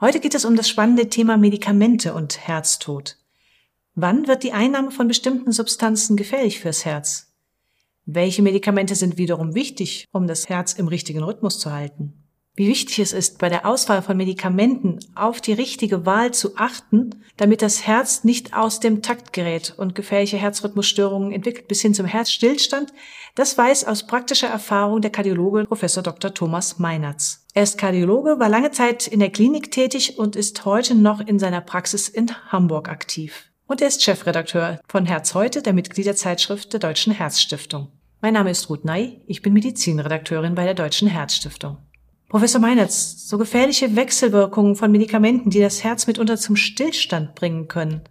Heute geht es um das spannende Thema Medikamente und Herztod. Wann wird die Einnahme von bestimmten Substanzen gefährlich fürs Herz? Welche Medikamente sind wiederum wichtig, um das Herz im richtigen Rhythmus zu halten? Wie wichtig es ist, bei der Auswahl von Medikamenten auf die richtige Wahl zu achten, damit das Herz nicht aus dem Takt gerät und gefährliche Herzrhythmusstörungen entwickelt bis hin zum Herzstillstand, das weiß aus praktischer Erfahrung der Kardiologe Prof. Dr. Thomas Meinertz. Er ist Kardiologe, war lange Zeit in der Klinik tätig und ist heute noch in seiner Praxis in Hamburg aktiv. Und er ist Chefredakteur von Herz heute, der Mitgliederzeitschrift der Deutschen Herzstiftung. Mein Name ist Ruth Ney, ich bin Medizinredakteurin bei der Deutschen Herzstiftung. Professor Meinertz, so gefährliche Wechselwirkungen von Medikamenten, die das Herz mitunter zum Stillstand bringen können.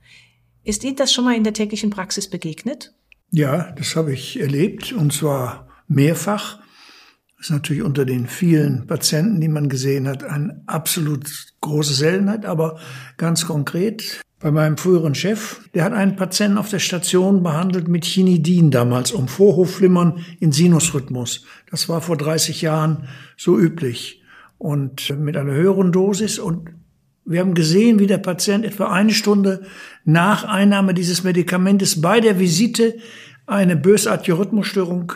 Ist Ihnen das schon mal in der täglichen Praxis begegnet? Ja, das habe ich erlebt und zwar mehrfach. Ist natürlich unter den vielen Patienten, die man gesehen hat, eine absolut große Seltenheit, aber ganz konkret bei meinem früheren Chef, der hat einen Patienten auf der Station behandelt mit Chinidin damals, um Vorhofflimmern in Sinusrhythmus. Das war vor 30 Jahren so üblich. Und mit einer höheren Dosis und wir haben gesehen, wie der Patient etwa eine Stunde nach Einnahme dieses Medikamentes bei der Visite eine bösartige Rhythmusstörung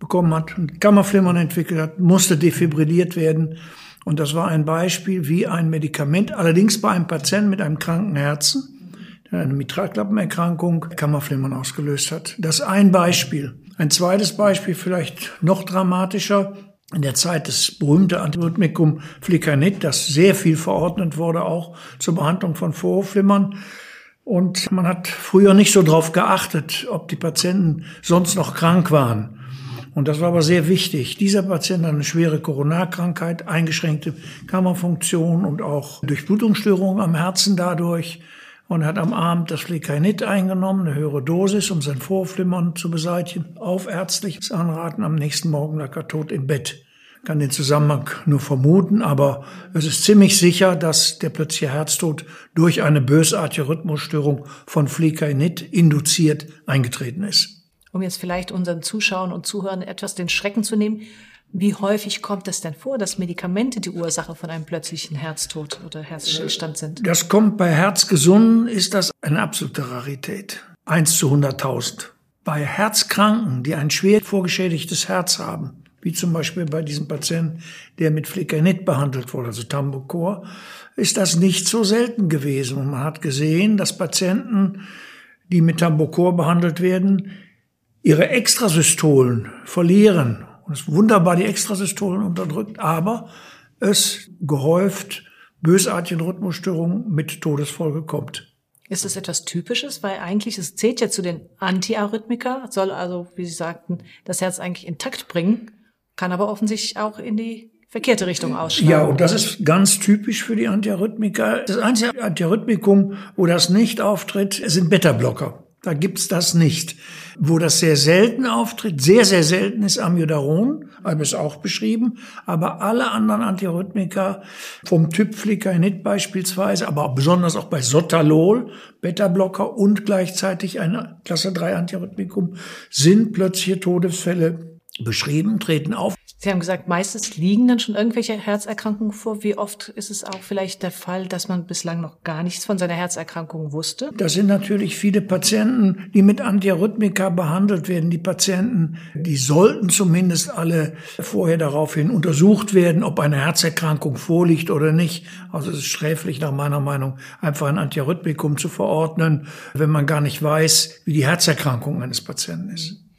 bekommen hat, ein Kammerflimmern entwickelt hat, musste defibrilliert werden. Und das war ein Beispiel, wie ein Medikament, allerdings bei einem Patienten mit einem kranken Herzen, der eine Mitralklappenerkrankung, Kammerflimmern ausgelöst hat. Das ist ein Beispiel. Ein zweites Beispiel, vielleicht noch dramatischer, in der Zeit des berühmten Antirhythmikum Flicanit, das sehr viel verordnet wurde, auch zur Behandlung von Vorhofflimmern. Und man hat früher nicht so drauf geachtet, ob die Patienten sonst noch krank waren. Und das war aber sehr wichtig. Dieser Patient hat eine schwere Koronarkrankheit, eingeschränkte Kammerfunktion und auch Durchblutungsstörungen am Herzen dadurch und hat am Abend das Flecainid eingenommen, eine höhere Dosis, um sein Vorflimmern zu beseitigen. Auf ärztliches Anraten am nächsten Morgen lag er tot im Bett. Kann den Zusammenhang nur vermuten, aber es ist ziemlich sicher, dass der plötzliche Herztod durch eine bösartige Rhythmusstörung von Flecainid induziert eingetreten ist. Um jetzt vielleicht unseren Zuschauern und Zuhörern etwas den Schrecken zu nehmen, wie häufig kommt es denn vor, dass Medikamente die Ursache von einem plötzlichen Herztod oder Herzstillstand sind? Das kommt bei Herzgesunden, ist das eine absolute Rarität. Eins zu 100.000. Bei Herzkranken, die ein schwer vorgeschädigtes Herz haben, wie zum Beispiel bei diesem Patienten, der mit Flecainid behandelt wurde, also Tambocor, ist das nicht so selten gewesen. Und man hat gesehen, dass Patienten, die mit Tambocor behandelt werden, ihre Extrasystolen verlieren und es wunderbar die Extrasystolen unterdrückt, aber es gehäuft bösartigen Rhythmusstörungen mit Todesfolge kommt. Ist das etwas Typisches? Weil eigentlich, es zählt ja zu den Antiarrhythmika, soll also, wie Sie sagten, das Herz eigentlich intakt bringen, kann aber offensichtlich auch in die verkehrte Richtung ausschlagen. Ja, und das ist ganz typisch für die Antiarrhythmika. Das einzige Antiarrhythmikum, wo das nicht auftritt, sind Beta-Blocker. Da gibt's das nicht. Wo das sehr selten auftritt, sehr, sehr selten ist Amiodaron, habe es auch beschrieben, aber alle anderen Antirhythmika vom Typ Flicainid beispielsweise, aber besonders auch bei Sotalol, Beta-Blocker und gleichzeitig ein Klasse 3 Antirhythmikum, sind plötzliche Todesfälle beschrieben, treten auf. Sie haben gesagt, meistens liegen dann schon irgendwelche Herzerkrankungen vor. Wie oft ist es auch vielleicht der Fall, dass man bislang noch gar nichts von seiner Herzerkrankung wusste? Das sind natürlich viele Patienten, die mit Antiarrhythmika behandelt werden. Die Patienten, die sollten zumindest alle vorher daraufhin untersucht werden, ob eine Herzerkrankung vorliegt oder nicht. Also es ist sträflich nach meiner Meinung, einfach ein Antiarrhythmikum zu verordnen, wenn man gar nicht weiß, wie die Herzerkrankung eines Patienten ist.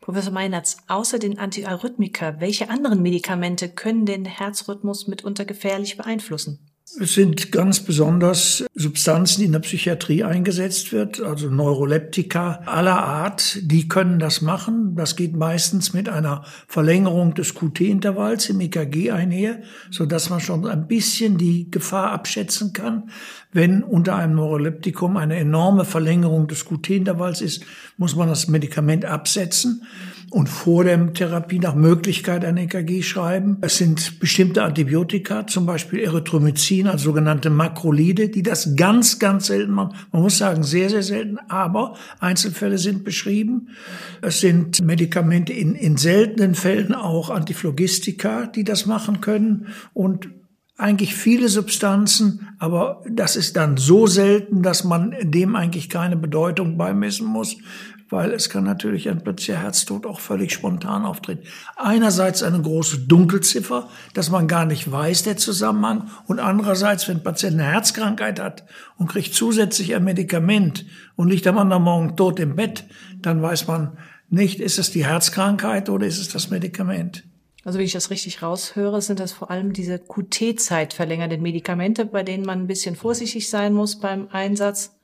Professor Meinertz, außer den Antiarrhythmika, welche anderen Medikamente können den Herzrhythmus mitunter gefährlich beeinflussen? Es sind ganz besonders Substanzen, die in der Psychiatrie eingesetzt wird, also Neuroleptika aller Art, die können das machen. Das geht meistens mit einer Verlängerung des QT-Intervalls im EKG einher, so dass man schon ein bisschen die Gefahr abschätzen kann. Wenn unter einem Neuroleptikum eine enorme Verlängerung des QT-Intervalls ist, muss man das Medikament absetzen und vor der Therapie nach Möglichkeit ein EKG schreiben. Es sind bestimmte Antibiotika, zum Beispiel Erythromycin, also sogenannte Makrolide, die das ganz, ganz selten machen. Man muss sagen, sehr, sehr selten, aber Einzelfälle sind beschrieben. Es sind Medikamente in, in seltenen Fällen auch Antiphlogistika, die das machen können und eigentlich viele Substanzen, aber das ist dann so selten, dass man dem eigentlich keine Bedeutung beimessen muss weil es kann natürlich ein plötzlicher Herztod auch völlig spontan auftreten. Einerseits eine große Dunkelziffer, dass man gar nicht weiß, der Zusammenhang, und andererseits, wenn ein Patient eine Herzkrankheit hat und kriegt zusätzlich ein Medikament und liegt am anderen Morgen tot im Bett, dann weiß man nicht, ist es die Herzkrankheit oder ist es das Medikament. Also wie ich das richtig raushöre, sind das vor allem diese QT-Zeit verlängernden Medikamente, bei denen man ein bisschen vorsichtig sein muss beim Einsatz.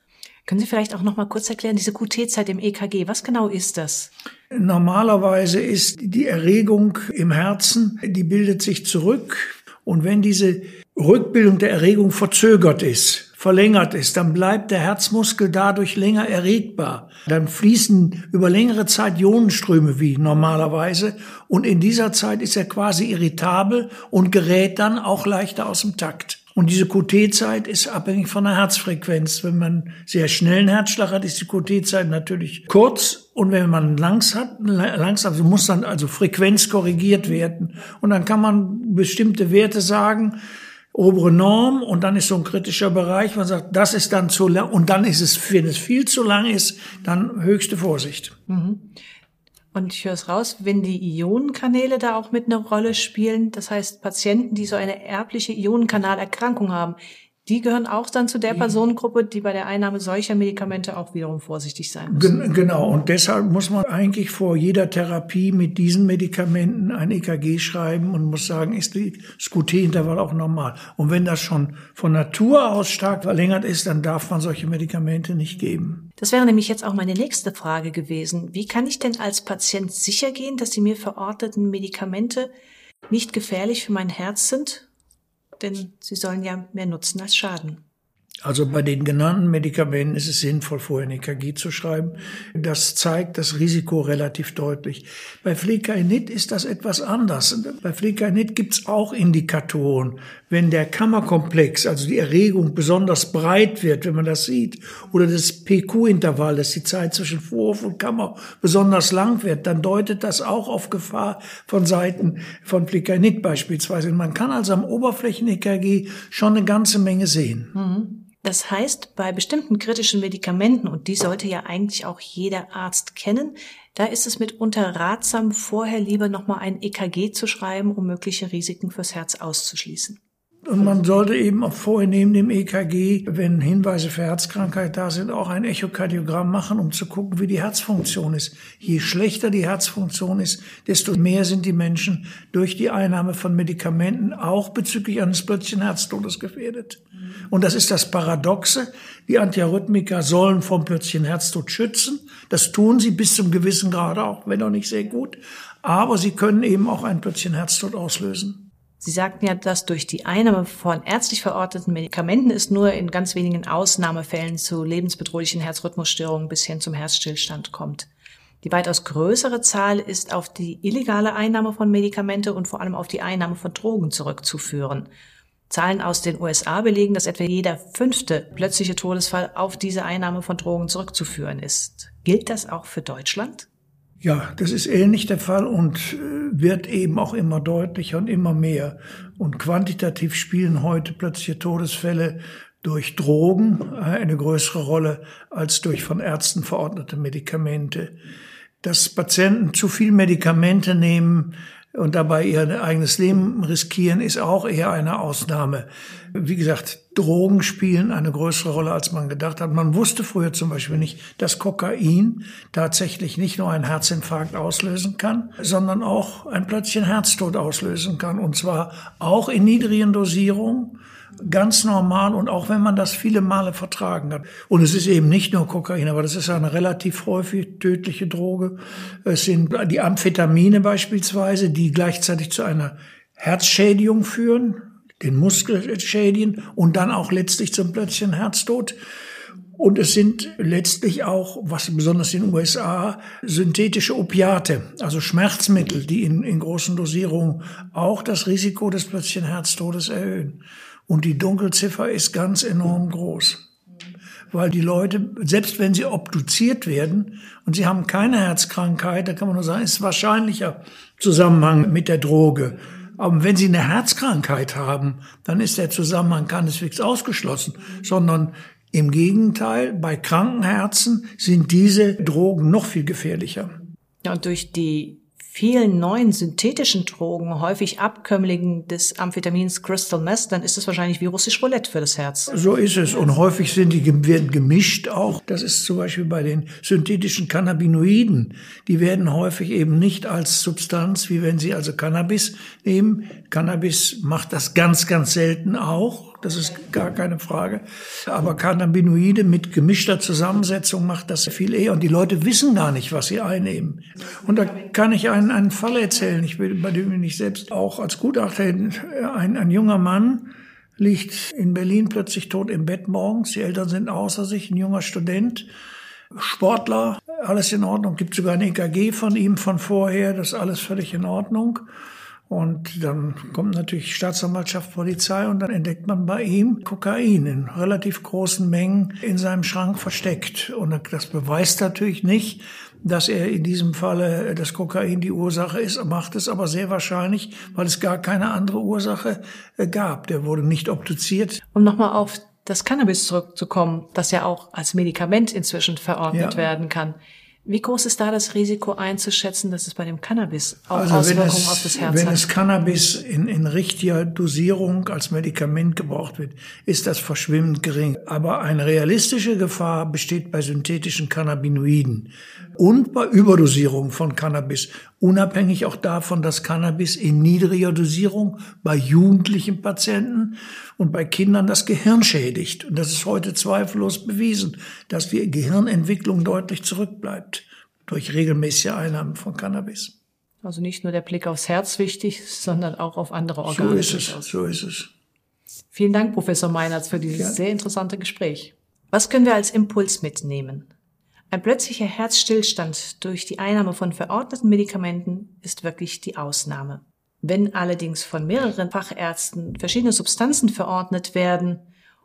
Können Sie vielleicht auch noch mal kurz erklären, diese QT-Zeit im EKG, was genau ist das? Normalerweise ist die Erregung im Herzen, die bildet sich zurück. Und wenn diese Rückbildung der Erregung verzögert ist, verlängert ist, dann bleibt der Herzmuskel dadurch länger erregbar. Dann fließen über längere Zeit Ionenströme wie normalerweise. Und in dieser Zeit ist er quasi irritabel und gerät dann auch leichter aus dem Takt. Und diese QT-Zeit ist abhängig von der Herzfrequenz. Wenn man sehr schnellen Herzschlag hat, ist die QT-Zeit natürlich kurz. Und wenn man langs hat, langsam, also muss dann also Frequenz korrigiert werden. Und dann kann man bestimmte Werte sagen, obere Norm und dann ist so ein kritischer Bereich, man sagt, das ist dann zu lang und dann ist es, wenn es viel zu lang ist, dann höchste Vorsicht. Mhm. Und ich höre es raus, wenn die Ionenkanäle da auch mit einer Rolle spielen, das heißt Patienten, die so eine erbliche Ionenkanalerkrankung haben, die gehören auch dann zu der Personengruppe, die bei der Einnahme solcher Medikamente auch wiederum vorsichtig sein müssen. Genau, und deshalb muss man eigentlich vor jeder Therapie mit diesen Medikamenten ein EKG schreiben und muss sagen, ist das QT-Intervall auch normal. Und wenn das schon von Natur aus stark verlängert ist, dann darf man solche Medikamente nicht geben. Das wäre nämlich jetzt auch meine nächste Frage gewesen. Wie kann ich denn als Patient sicher gehen, dass die mir verordneten Medikamente nicht gefährlich für mein Herz sind denn sie sollen ja mehr nutzen als schaden. Also bei den genannten Medikamenten ist es sinnvoll, vorher ein EKG zu schreiben. Das zeigt das Risiko relativ deutlich. Bei Flecainid ist das etwas anders. Bei Flecainid gibt es auch Indikatoren. Wenn der Kammerkomplex, also die Erregung besonders breit wird, wenn man das sieht, oder das PQ-Intervall, dass die Zeit zwischen Vorhof und Kammer besonders lang wird, dann deutet das auch auf Gefahr von Seiten von Flecainid beispielsweise. Man kann also am Oberflächen-EKG schon eine ganze Menge sehen. Mhm. Das heißt, bei bestimmten kritischen Medikamenten, und die sollte ja eigentlich auch jeder Arzt kennen, da ist es mitunter ratsam, vorher lieber nochmal ein EKG zu schreiben, um mögliche Risiken fürs Herz auszuschließen. Und man sollte eben auch vorher neben dem EKG, wenn Hinweise für Herzkrankheit da sind, auch ein Echokardiogramm machen, um zu gucken, wie die Herzfunktion ist. Je schlechter die Herzfunktion ist, desto mehr sind die Menschen durch die Einnahme von Medikamenten auch bezüglich eines plötzlichen Herztodes gefährdet. Und das ist das Paradoxe. Die Antiarrhythmika sollen vom plötzlichen Herztod schützen. Das tun sie bis zum gewissen Grad auch, wenn auch nicht sehr gut. Aber sie können eben auch einen plötzlichen Herztod auslösen. Sie sagten ja, dass durch die Einnahme von ärztlich verordneten Medikamenten es nur in ganz wenigen Ausnahmefällen zu lebensbedrohlichen Herzrhythmusstörungen bis hin zum Herzstillstand kommt. Die weitaus größere Zahl ist auf die illegale Einnahme von Medikamente und vor allem auf die Einnahme von Drogen zurückzuführen. Zahlen aus den USA belegen, dass etwa jeder fünfte plötzliche Todesfall auf diese Einnahme von Drogen zurückzuführen ist. Gilt das auch für Deutschland? Ja, das ist ähnlich der Fall und äh, wird eben auch immer deutlicher und immer mehr. Und quantitativ spielen heute plötzliche Todesfälle durch Drogen eine größere Rolle als durch von Ärzten verordnete Medikamente. Dass Patienten zu viel Medikamente nehmen, und dabei ihr eigenes Leben riskieren, ist auch eher eine Ausnahme. Wie gesagt, Drogen spielen eine größere Rolle, als man gedacht hat. Man wusste früher zum Beispiel nicht, dass Kokain tatsächlich nicht nur einen Herzinfarkt auslösen kann, sondern auch ein plötzlichen Herztod auslösen kann. Und zwar auch in niedrigen Dosierungen ganz normal und auch wenn man das viele Male vertragen hat. Und es ist eben nicht nur Kokain, aber das ist eine relativ häufig tödliche Droge. Es sind die Amphetamine beispielsweise, die gleichzeitig zu einer Herzschädigung führen, den Muskel schädigen und dann auch letztlich zum plötzlichen Herztod. Und es sind letztlich auch, was besonders in den USA, synthetische Opiate, also Schmerzmittel, die in, in großen Dosierungen auch das Risiko des plötzlichen Herztodes erhöhen. Und die Dunkelziffer ist ganz enorm groß. Weil die Leute, selbst wenn sie obduziert werden und sie haben keine Herzkrankheit, da kann man nur sagen, ist wahrscheinlicher Zusammenhang mit der Droge. Aber wenn Sie eine Herzkrankheit haben, dann ist der Zusammenhang keineswegs ausgeschlossen, sondern im Gegenteil, bei kranken Herzen sind diese Drogen noch viel gefährlicher. Ja, und durch die vielen neuen synthetischen Drogen, häufig Abkömmlingen des Amphetamins Crystal Meth, dann ist es wahrscheinlich wie russisch Roulette für das Herz. So ist es. Und häufig sind die werden gemischt auch. Das ist zum Beispiel bei den synthetischen Cannabinoiden. Die werden häufig eben nicht als Substanz, wie wenn sie also Cannabis nehmen. Cannabis macht das ganz, ganz selten auch. Das ist gar keine Frage. Aber Cannabinoide mit gemischter Zusammensetzung macht das viel eher. Und die Leute wissen gar nicht, was sie einnehmen. Und da kann ich einen, einen Fall erzählen, ich bin, bei dem bin ich selbst auch als Gutachter, ein, ein junger Mann, liegt in Berlin plötzlich tot im Bett morgens. Die Eltern sind außer sich, ein junger Student, Sportler, alles in Ordnung. Gibt sogar ein EKG von ihm von vorher, das ist alles völlig in Ordnung. Und dann kommt natürlich Staatsanwaltschaft, Polizei und dann entdeckt man bei ihm Kokain in relativ großen Mengen in seinem Schrank versteckt. Und das beweist natürlich nicht, dass er in diesem Falle das Kokain die Ursache ist, macht es aber sehr wahrscheinlich, weil es gar keine andere Ursache äh, gab. Der wurde nicht obduziert. Um nochmal auf das Cannabis zurückzukommen, das ja auch als Medikament inzwischen verordnet ja. werden kann. Wie groß ist da das Risiko einzuschätzen, dass es bei dem Cannabis auch also Auswirkungen es, auf das Herz wenn hat? Wenn es Cannabis in, in richtiger Dosierung als Medikament gebraucht wird, ist das verschwimmend gering. Aber eine realistische Gefahr besteht bei synthetischen Cannabinoiden und bei Überdosierung von Cannabis, unabhängig auch davon, dass Cannabis in niedriger Dosierung bei jugendlichen Patienten und bei Kindern das Gehirn schädigt. Und das ist heute zweifellos bewiesen, dass die Gehirnentwicklung deutlich zurückbleibt durch regelmäßige Einnahme von Cannabis. Also nicht nur der Blick aufs Herz wichtig, sondern auch auf andere Organe. So ist es, so ist es. Vielen Dank, Professor Meinertz, für dieses ja. sehr interessante Gespräch. Was können wir als Impuls mitnehmen? Ein plötzlicher Herzstillstand durch die Einnahme von verordneten Medikamenten ist wirklich die Ausnahme. Wenn allerdings von mehreren Fachärzten verschiedene Substanzen verordnet werden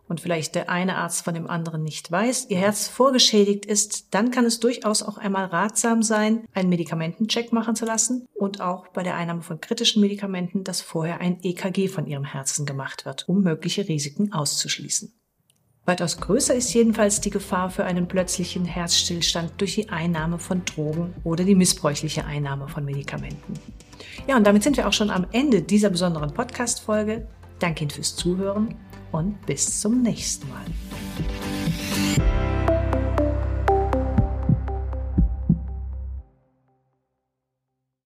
und vielleicht der eine Arzt von dem anderen nicht weiß, ihr Herz vorgeschädigt ist, dann kann es durchaus auch einmal ratsam sein, einen Medikamentencheck machen zu lassen und auch bei der Einnahme von kritischen Medikamenten, dass vorher ein EKG von ihrem Herzen gemacht wird, um mögliche Risiken auszuschließen. Weitaus größer ist jedenfalls die Gefahr für einen plötzlichen Herzstillstand durch die Einnahme von Drogen oder die missbräuchliche Einnahme von Medikamenten. Ja, und damit sind wir auch schon am Ende dieser besonderen Podcast-Folge. Danke Ihnen fürs Zuhören und bis zum nächsten Mal.